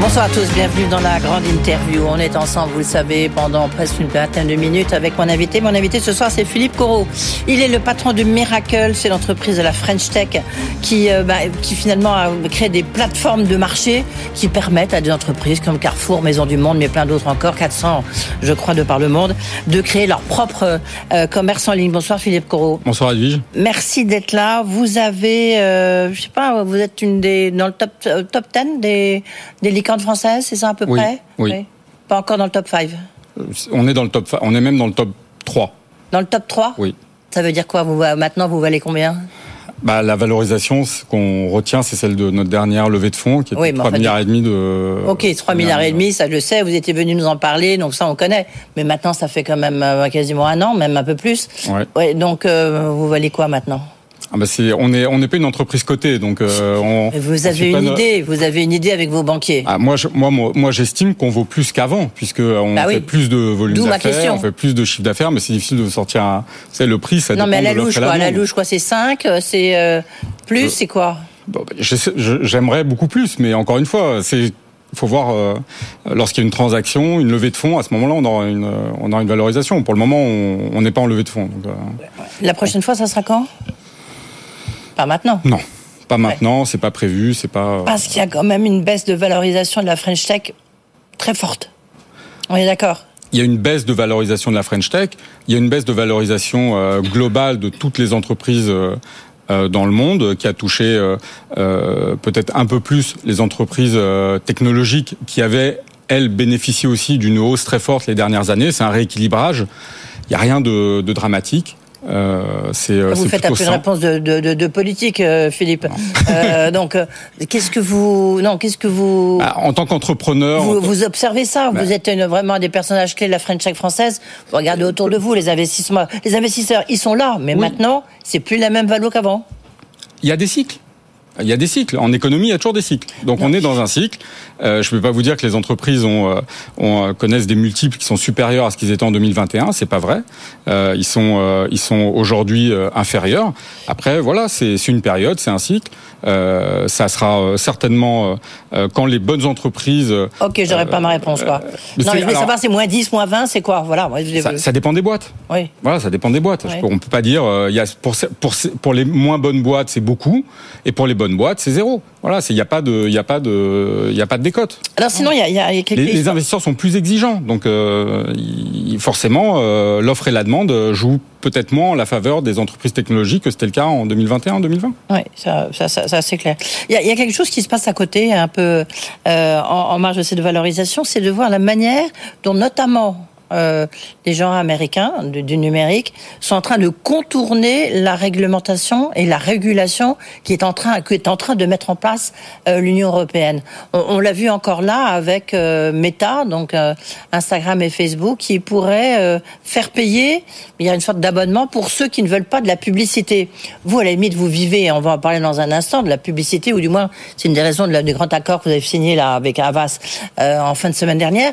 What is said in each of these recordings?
Bonsoir à tous, bienvenue dans la grande interview. On est ensemble, vous le savez, pendant presque une vingtaine de minutes avec mon invité. Mon invité ce soir, c'est Philippe Corot. Il est le patron de Miracle, c'est l'entreprise de la French Tech qui, euh, bah, qui finalement a créé des plateformes de marché qui permettent à des entreprises comme Carrefour, Maison du Monde, mais plein d'autres encore, 400 je crois de par le monde, de créer leur propre euh, commerce en ligne. Bonsoir Philippe Corot. Bonsoir Edwige. Merci d'être là. Vous avez, euh, je sais pas, vous êtes une des dans le top top 10 des des française, c'est ça à peu près oui. Pas encore dans le top 5 euh, On est dans le top on est même dans le top 3. Dans le top 3 Oui. Ça veut dire quoi vous, Maintenant, vous valez combien? Bah, la valorisation qu'on retient, c'est celle de notre dernière levée de fonds, qui est 3 milliards et demi de. Ok, 3 milliards et demi, ça je le sais. Vous étiez venu nous en parler, donc ça on connaît. Mais maintenant, ça fait quand même euh, quasiment un an, même un peu plus. Ouais. donc, euh, vous valez quoi maintenant? Ah bah on est on n'est pas une entreprise cotée donc euh, on, vous avez une idée vous avez une idée avec vos banquiers ah, moi moi moi j'estime qu'on vaut plus qu'avant puisque on bah fait plus de volume d'affaires on fait plus de chiffre d'affaires mais c'est difficile de sortir c'est le prix ça non mais à la louche quoi à la louche quoi c'est 5 c'est euh, plus c'est quoi? bah, j'aimerais beaucoup plus mais encore une fois c'est il faut voir euh, lorsqu'il y a une transaction, une levée de fonds. À ce moment-là, on aura une, on aura une valorisation. Pour le moment, on n'est pas en levée de fonds. Donc, La prochaine fois, ça sera quand? Pas maintenant. Non, pas maintenant, c'est pas prévu, c'est pas. Euh, Parce qu'il y a quand même une baisse de valorisation de la French Tech très forte. On est d'accord? Il y a une baisse de valorisation de la French Tech, il y a une baisse de valorisation euh, globale de toutes les entreprises euh, dans le monde qui a touché peut-être un peu plus les entreprises technologiques qui avaient, elles, bénéficié aussi d'une hausse très forte les dernières années. C'est un rééquilibrage. Il n'y a rien de dramatique. Euh, euh, vous faites peu une réponse de, de, de, de politique, euh, Philippe. Euh, donc, qu'est-ce que vous, non, qu'est-ce que vous, bah, en tant qu'entrepreneur, vous, vous, observez ça. Bah. Vous êtes une, vraiment un des personnages clés de la French Tech française. Vous regardez autour de vous, les investissements, les investisseurs, ils sont là, mais maintenant, c'est plus la même valeur qu'avant. Il y a des cycles. Il y a des cycles. En économie, il y a toujours des cycles. Donc on est dans un cycle. Euh, je ne peux pas vous dire que les entreprises ont, euh, ont, euh, connaissent des multiples qui sont supérieurs à ce qu'ils étaient en 2021. C'est pas vrai. Euh, ils sont, euh, ils sont aujourd'hui inférieurs. Après, voilà, c'est une période, c'est un cycle. ça sera certainement quand les bonnes entreprises. Ok, j'aurais pas ma réponse quoi. non, mais je voulais savoir, c'est moins 10, moins 20, c'est quoi? Voilà. Ça, ça, dépend des boîtes. Oui. Voilà, ça dépend des boîtes. Oui. On peut pas dire. Il y a pour, pour pour les moins bonnes boîtes, c'est beaucoup, et pour les bonne boîte, c'est zéro. Voilà, il n'y a pas de, il a pas de, il a pas de Alors sinon, il y a, y a quelques les, les, investisseurs sont plus exigeants, donc euh, forcément, euh, l'offre et la demande jouent peut-être moins en la faveur des entreprises technologiques que c'était le cas en 2021-2020. Oui, ça, ça, ça, c'est clair. Il y, a, il y, a, quelque chose qui se passe à côté, un peu euh, en, en marge de cette valorisation, c'est de voir la manière dont notamment euh, les gens américains du, numérique sont en train de contourner la réglementation et la régulation qui est en train, qui est en train de mettre en place euh, l'Union européenne. On, l'a vu encore là avec euh, Meta, donc euh, Instagram et Facebook, qui pourraient faire payer, il y a une sorte d'abonnement pour ceux qui ne veulent pas de la publicité. Vous, à la limite, vous vivez, on va en parler dans un instant, de la publicité, ou du moins, c'est une des raisons de du grand accord que vous avez signé là avec Avas en fin de semaine dernière.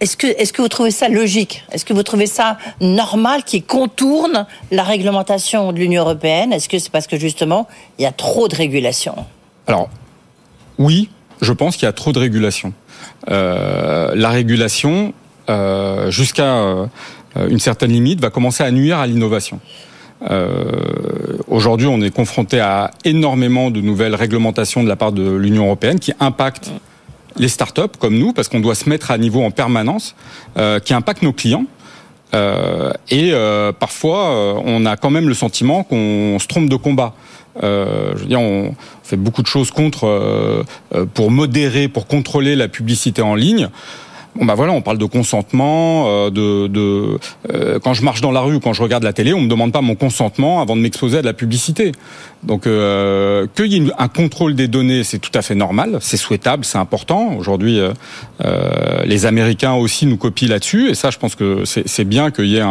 Est-ce que, est que vous trouvez ça logique? Est-ce que vous trouvez ça normal qui contourne la réglementation de l'Union européenne? Est-ce que c'est parce que justement, il y a trop de régulation? Alors, oui, je pense qu'il y a trop de régulation. Euh, la régulation, euh, jusqu'à euh, une certaine limite, va commencer à nuire à l'innovation. Aujourd'hui, on est confronté à énormément de nouvelles réglementations de la part de l'Union européenne qui impactent les startups comme nous, parce qu'on doit se mettre à niveau en permanence, euh, qui impactent nos clients. Euh, et euh, parfois, euh, on a quand même le sentiment qu'on se trompe de combat. Euh, je veux dire, on fait beaucoup de choses contre pour modérer, pour contrôler la publicité en ligne. Bon bah voilà, on parle de consentement, euh, de, de euh, quand je marche dans la rue ou quand je regarde la télé, on me demande pas mon consentement avant de m'exposer à de la publicité. Donc euh, qu'il y ait un contrôle des données, c'est tout à fait normal, c'est souhaitable, c'est important. Aujourd'hui, euh, les Américains aussi nous copient là-dessus, et ça, je pense que c'est bien qu'il y ait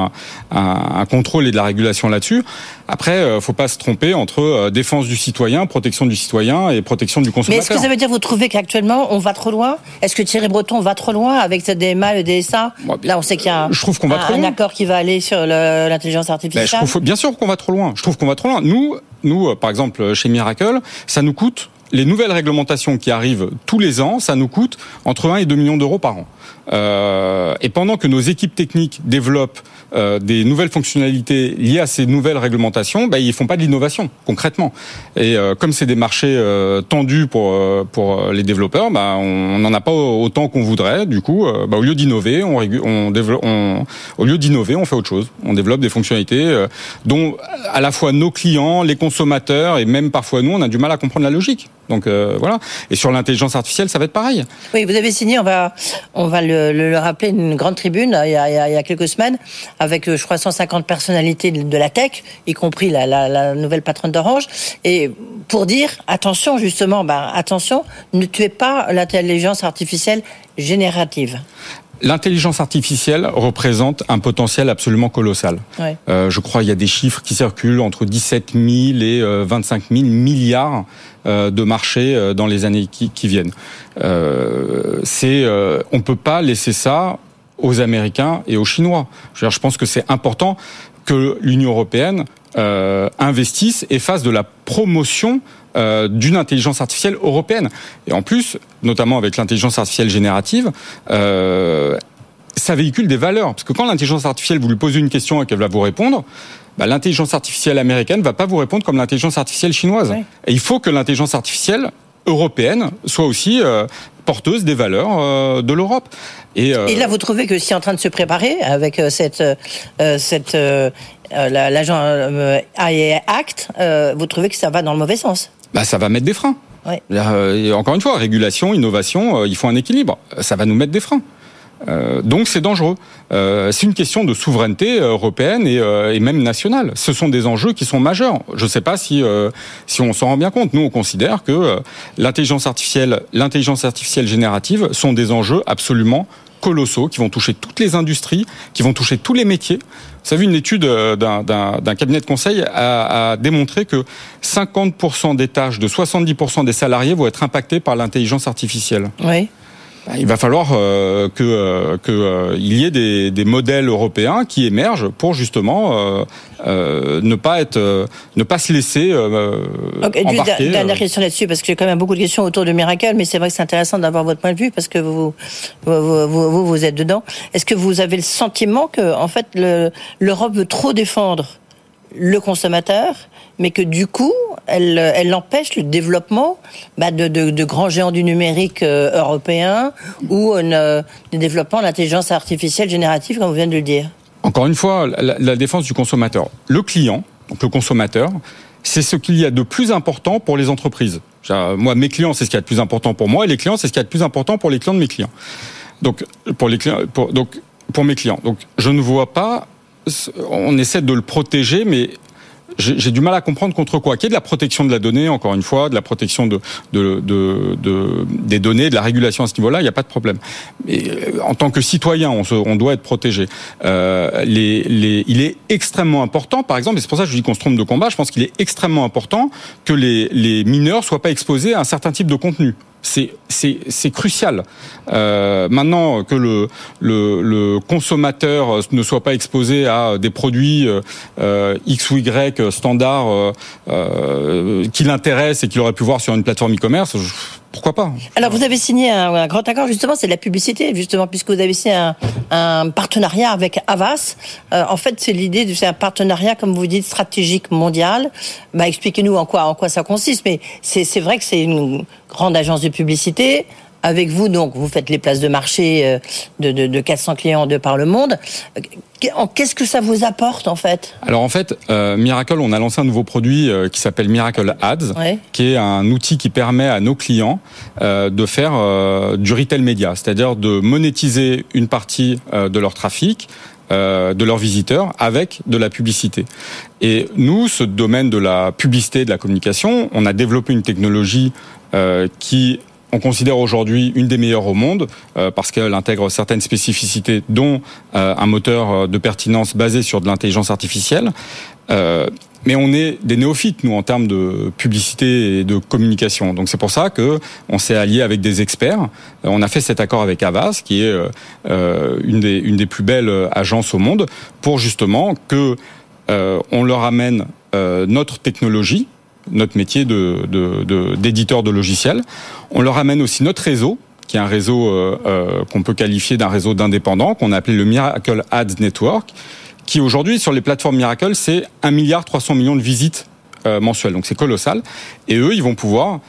un, contrôle et de la régulation là-dessus. Après, euh, faut pas se tromper entre défense du citoyen, protection du citoyen et protection du consommateur. Mais est-ce que ça veut dire vous trouvez qu'actuellement on va trop loin? Est-ce que Thierry Breton va trop loin avec cette DMA, le DSA. Là, on sait qu'il y a un, je trouve qu'on va trop un accord qui va aller sur l'intelligence artificielle. Ben, je trouve, bien sûr qu'on va trop loin. Je trouve qu'on va trop loin. Nous, nous, euh, par exemple, chez Miracle, ça nous coûte les nouvelles réglementations qui arrivent tous les ans, ça nous coûte entre 1 et 2 millions d'euros par an. Euh, et pendant que nos équipes techniques développent euh, des nouvelles fonctionnalités liées à ces nouvelles réglementations, bah, ils font pas de l'innovation concrètement. Et euh, comme c'est des marchés euh, tendus pour pour les développeurs, bah, on n'en a pas autant qu'on voudrait. Du coup, bah, au lieu d'innover, on, on, développe, on, au lieu d'innover, on fait autre chose. On développe des fonctionnalités dont à la fois nos clients, les consommateurs et même parfois nous, on a du mal à comprendre la logique. Donc voilà. Et sur l'intelligence artificielle, ça va être pareil. Oui, vous avez signé, on va on va le, le, rappeler, une grande tribune il y a, quelques semaines avec, euh, je crois, 150 personnalités de la tech, y compris la, nouvelle patronne d'Orange, et pour dire, attention justement, ben, attention, ne tuez pas l'intelligence artificielle générative. L'intelligence artificielle représente un potentiel absolument colossal. Euh, je crois qu'il y a des chiffres qui circulent entre 17 000 et 25 euh, 000 milliards euh, de marchés dans les années qui, qui viennent. Euh, c'est, on peut pas laisser ça aux Américains et aux Chinois. Je, je pense que c'est important que l'Union européenne investisse et fasse de la promotion euh, d'une intelligence artificielle européenne. Et en plus, notamment avec l'intelligence artificielle générative, euh, ça véhicule des valeurs. Parce que quand l'intelligence artificielle, vous lui posez une question et qu'elle va vous répondre, bah, l'intelligence artificielle américaine va pas vous répondre comme l'intelligence artificielle chinoise. Et il faut que l'intelligence artificielle européenne soit aussi euh, porteuse des valeurs euh, de l'Europe. Et, euh, et, là, vous trouvez que c'est en train de se préparer avec cette cette l'agent AI Act, vous trouvez que ça va dans le mauvais sens Bah, ça va mettre des freins. encore une fois, régulation, innovation, il faut un équilibre. Ça va nous mettre des freins. Euh, donc c'est dangereux. Euh, c'est une question de souveraineté européenne et, euh, et, même nationale. Ce sont des enjeux qui sont majeurs. Je ne sais pas si si on s'en rend bien compte. Nous, on considère que l'intelligence artificielle, l'intelligence artificielle générative sont des enjeux absolument colossaux qui vont toucher toutes les industries, qui vont toucher tous les métiers. Vous savez, une étude d'un cabinet de conseil a, a démontré que 50% des tâches de 70% des salariés vont être impactés par l'intelligence artificielle. Oui. Bah, il va falloir euh, que euh, que euh, il y ait des, des, modèles européens qui émergent pour justement ne pas être ne pas se laisser okay, embarquer. Dernière question là-dessus parce que j'ai quand même beaucoup de questions autour de Miracle, mais c'est vrai que c'est intéressant d'avoir votre point de vue parce que vous vous, vous, vous êtes dedans. Est-ce que vous avez le sentiment que en fait l'Europe veut trop défendre le consommateur mais que du coup, elle, elle empêche le développement bah, de, grands géants du numérique euh, européen ou euh, le développement de l'intelligence artificielle générative, comme vous venez de le dire. Encore une fois, la, défense du consommateur. Le client, donc le consommateur, c'est ce qu'il y a de plus important pour les entreprises. Moi, mes clients, c'est ce qui est de plus important pour moi, et les clients, c'est ce qui est de plus important pour les clients de mes clients. Donc, pour mes clients. Donc, je ne vois pas. On essaie de le protéger, mais j'ai du mal à comprendre contre quoi. Qu'il y ait de la protection de la donnée, encore une fois, de la protection de, de, de, de des données, de la régulation à ce niveau-là, il n'y a pas de problème. Euh, en tant que citoyen, on, se, on doit être protégé. Euh, les, les, il est extrêmement important, par exemple, et c'est pour ça que je dis qu'on se trompe de combat, je pense qu'il est extrêmement important que les, les mineurs soient pas exposés à un certain type de contenu c'est crucial. Euh, maintenant que le, consommateur ne soit pas exposé à des produits euh, X ou Y standards euh, euh qui l'intéressent et qu'il aurait pu voir sur une plateforme e-commerce, pourquoi pas Alors vous avez signé un, grand accord justement, c'est de la publicité justement puisque vous avez signé un, partenariat avec Avas. Euh, en fait, c'est l'idée de c'est un partenariat comme vous dites stratégique mondial. Bah, expliquez-nous en quoi en quoi ça consiste. Mais c'est vrai que c'est une grande agence de publicité avec vous, donc, vous faites les places de marché euh, de, de, de 400 clients de par le monde. Qu'est-ce que ça vous apporte, en fait? Alors, en fait, euh, Miracle, on a lancé un nouveau produit euh, qui s'appelle Miracle Ads, qui est un outil qui permet à nos clients de faire du retail média, c'est-à-dire de monétiser une partie de leur trafic, de leurs visiteurs avec de la publicité. Et nous, ce domaine de la publicité, de la communication, on a développé une technologie qui on considère aujourd'hui une des meilleures au monde euh, parce qu'elle intègre certaines spécificités, dont euh, un moteur euh, de pertinence basé sur de l'intelligence artificielle. mais on est des néophytes nous en termes de publicité et de communication. Donc c'est pour ça que on s'est allié avec des experts. On a fait cet accord avec Avas, qui est une des une des plus belles agences au monde, pour justement que on leur amène notre technologie notre métier de, d'éditeur de, logiciels. On leur amène aussi notre réseau, qui est un réseau euh, euh, qu'on peut qualifier d'un réseau d'indépendants, qu'on a appelé le Miracle Ads Network, qui aujourd'hui sur les plateformes Miracle, c'est 1 milliard 300 millions de visites euh, mensuelles. Donc c'est colossal. Et eux, ils vont pouvoir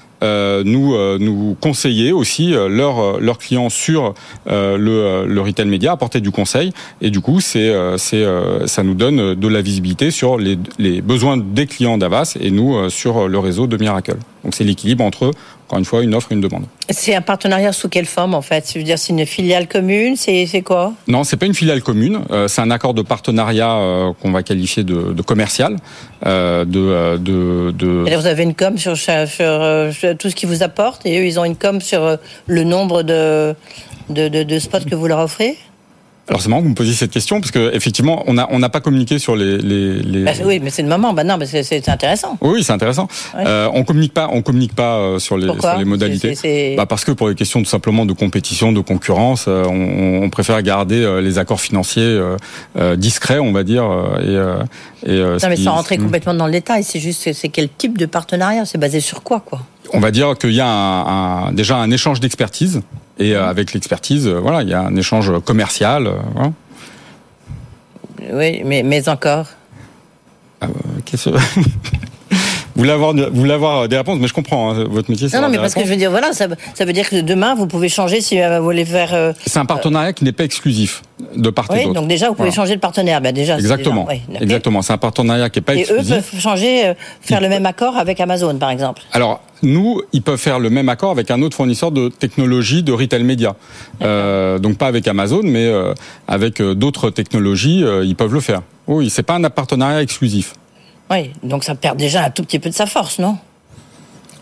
nous euh, nous conseiller aussi euh, leurs leurs clients sur le, le retail média, apporter du conseil et du coup c'est c'est ça nous donne de la visibilité sur les, les besoins des clients d'Avas et nous sur le réseau de Miracle. Donc c'est l'équilibre entre encore une fois une offre et une demande. C'est un partenariat sous quelle forme en fait? Je veux dire, c'est une filiale commune? C'est quoi? Non, c'est pas une filiale commune. c'est un accord de partenariat qu'on va qualifier de, de commercial. de, de, de... vous avez une com sur, sur, sur tout ce qu'ils vous apportent et eux, ils ont une com sur euh, le nombre de, de, de spots que vous leur offrez? Alors c'est marrant que vous me posiez cette question parce que effectivement on n'a on n'a pas communiqué sur les les, les... Bah, oui mais c'est le moment bah non mais c'est intéressant. Oui c'est intéressant. Euh, on communique pas on communique pas euh, sur les sur les modalités. Bah parce que pour les questions tout simplement de compétition de concurrence euh, on, on, préfère garder euh, les accords financiers discrets on va dire et, et non mais sans rentrer complètement dans le détail c'est juste c'est quel type de partenariat? C'est basé sur quoi quoi? On va dire qu'il y a un, déjà un échange d'expertise et euh, avec l'expertise, euh, voilà, il y a un échange commercial. Euh, oui, mais, mais encore. Ah, qu'est-ce vous voulez avoir, vous voulez avoir des réponses, mais je comprends hein, votre métier. Non, non, mais parce que je veux dire, voilà, ça, ça, veut dire que demain vous pouvez changer si vous voulez faire. c'est un partenariat qui n'est pas exclusif de part et oui, donc déjà vous pouvez changer de partenaire. Ben déjà. Exactement. Exactement. C'est un partenariat qui n'est pas exclusif. Et eux peuvent changer, faire le même accord avec Amazon, par exemple. Alors nous, ils peuvent faire le même accord avec un autre fournisseur de technologie de retail média. Euh, donc pas avec Amazon, mais euh, avec euh, d'autres technologies, ils peuvent le faire. Oui, c'est pas un partenariat exclusif. Oui, donc ça perd déjà un tout petit peu de sa force, non?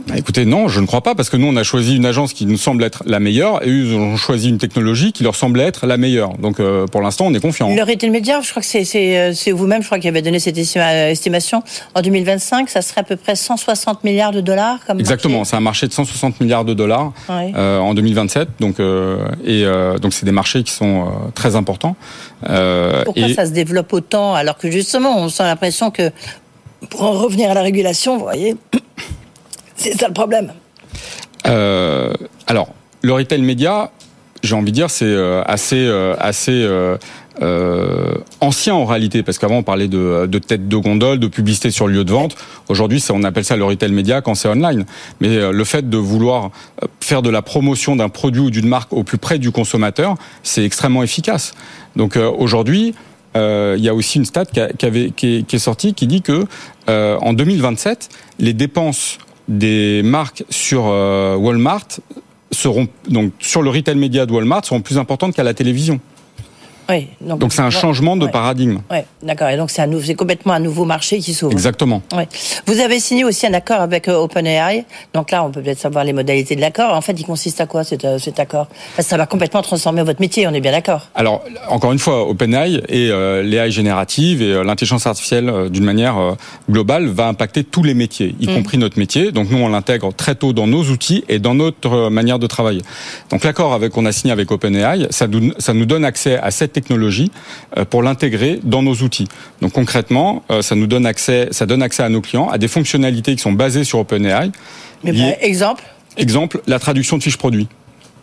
Bah, écoutez, non, je ne crois pas, parce que nous, on a choisi une agence qui nous semble être la meilleure, et eux ont choisi une technologie qui leur semblait être la meilleure. Donc, euh, pour l'instant, on est confiant. Le retail média, je crois que c'est euh, vous-même, je crois, qui avez donné cette estimation. En 2025, ça serait à peu près 160 milliards de dollars. Comme Exactement, c'est un marché de 160 milliards de dollars euh, en 2027. Donc, et donc, c'est des marchés qui sont très importants. Pourquoi ça se développe autant, alors que justement, on sent l'impression que pour en revenir à la régulation, vous voyez, c'est ça le problème. Euh, alors, le retail média, j'ai envie de dire, c'est euh, assez, euh, assez ancien en réalité, parce qu'avant on parlait de, de tête de gondole, de publicité sur le lieu de vente. Aujourd'hui, on appelle ça le retail média quand c'est online. Mais le fait de vouloir faire de la promotion d'un produit ou d'une marque au plus près du consommateur, c'est extrêmement efficace. Donc aujourd'hui, il y a aussi une stat qui, est, sortie qui dit que en 2027, les dépenses des marques sur euh, Walmart seront donc sur le retail média de Walmart seront plus importantes qu'à la télévision donc c'est un changement de paradigme. Oui, d'accord. Et donc c'est complètement un nouveau marché qui s'ouvre. Exactement. Vous avez signé aussi un accord avec euh, OpenAI. Donc là, on peut peut-être savoir les modalités de l'accord. En fait, il consiste à quoi cet, euh, cet accord? Ça va complètement transformer votre métier. On est bien d'accord. Alors encore une fois, OpenAI et euh, l'AI générative et l'intelligence artificielle d'une manière globale va impacter tous les métiers, y mm. compris notre métier. Donc nous, on l'intègre très tôt dans nos outils et dans notre manière de travailler. Donc l'accord avec qu'on a signé avec OpenAI, ça nous donne accès à cette technologie euh, pour l'intégrer dans nos outils. Donc concrètement, euh, ça nous donne accès, ça donne accès à nos clients à des fonctionnalités qui sont basées sur OpenAI. Mais bah, exemple? Exemple, la traduction de fiches produits.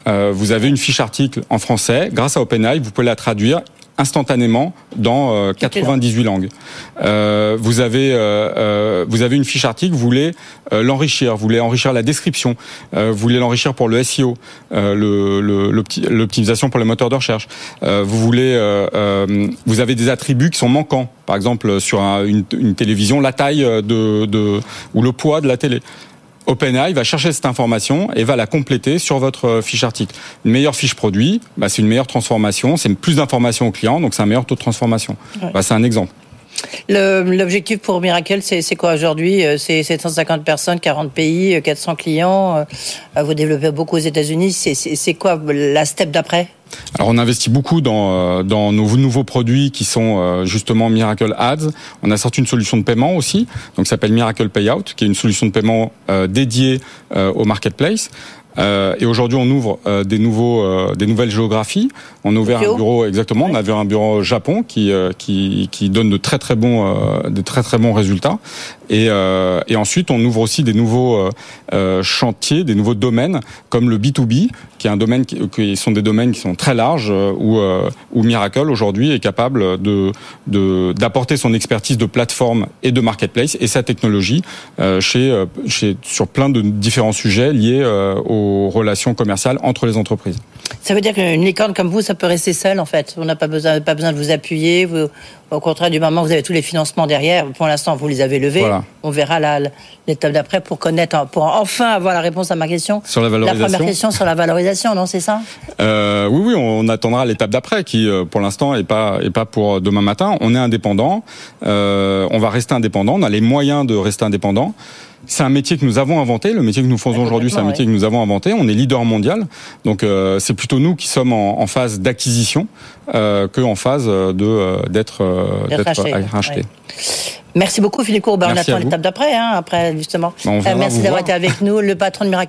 Euh, vous avez une fiche article en français, grâce à OpenAI, vous pouvez la traduire instantanément dans 98 euh, langues. Euh, vous avez euh, euh, vous avez une fiche article, vous voulez euh, l'enrichir, vous voulez enrichir la description, vous voulez l'enrichir pour le SEO, l'optimisation le, pour les moteurs de recherche. vous voulez vous avez des attributs qui sont manquants, par exemple sur une, une, télévision, la taille de, de ou le poids de la télé. OpenAI va chercher cette information et va la compléter sur votre euh, fiche article. Une meilleure fiche produit, bah, c'est une meilleure transformation, c'est plus d'informations au client, donc c'est un meilleur taux de transformation. Bah, c'est un exemple. L'objectif pour Miracle, c'est quoi aujourd'hui? Euh, C'est 750 personnes, 40 pays, 400 euh, clients. Vous développez beaucoup aux États-Unis. C'est quoi la step d'après? Alors on investit beaucoup dans, dans nos nouveaux produits qui sont justement Miracle Ads. On a sorti une solution de paiement aussi, donc ça s'appelle Miracle Payout, qui est une solution de paiement dédiée au marketplace. Euh, et aujourd'hui, on ouvre euh, des nouveaux, euh, des nouvelles géographies. On a ouvert un bureau exactement. On a ouvert un bureau au Japon qui qui, qui donne de très très bons, de très très bons résultats. Et, et ensuite, on ouvre aussi des nouveaux chantiers, des nouveaux domaines comme le B2B, qui est un domaine qui, sont des domaines qui sont très larges où où Miracle aujourd'hui est capable de d'apporter son expertise de plateforme et de marketplace et sa technologie chez chez sur plein de différents sujets liés au relations commerciales entre les entreprises. Ça veut dire qu'une licorne comme vous, ça peut rester seul en fait. On n'a pas besoin, pas besoin de vous appuyer. au contraire, du moment où vous avez tous les financements derrière, pour l'instant vous les avez levés. On verra l'étape d'après pour connaître, pour enfin avoir la réponse à ma question. Sur la valorisation. La première question sur la valorisation, non, c'est ça? Euh, Oui, oui, on attendra l'étape d'après qui, euh, pour l'instant, est pas est pas pour demain matin. On est indépendant. Euh, on va rester indépendant. On a les moyens de rester indépendant. C'est un métier que nous avons inventé. Le métier que nous faisons aujourd'hui, c'est un métier que nous avons inventé. On est leader mondial. Donc, euh, c'est plutôt nous qui sommes en, phase d'acquisition euh, qu'en phase de euh, d'être euh, racheté. Merci beaucoup, Philippe Courbe. On attend l'étape d'après, hein, après, justement. merci d'avoir été avec nous, le patron de Miracle.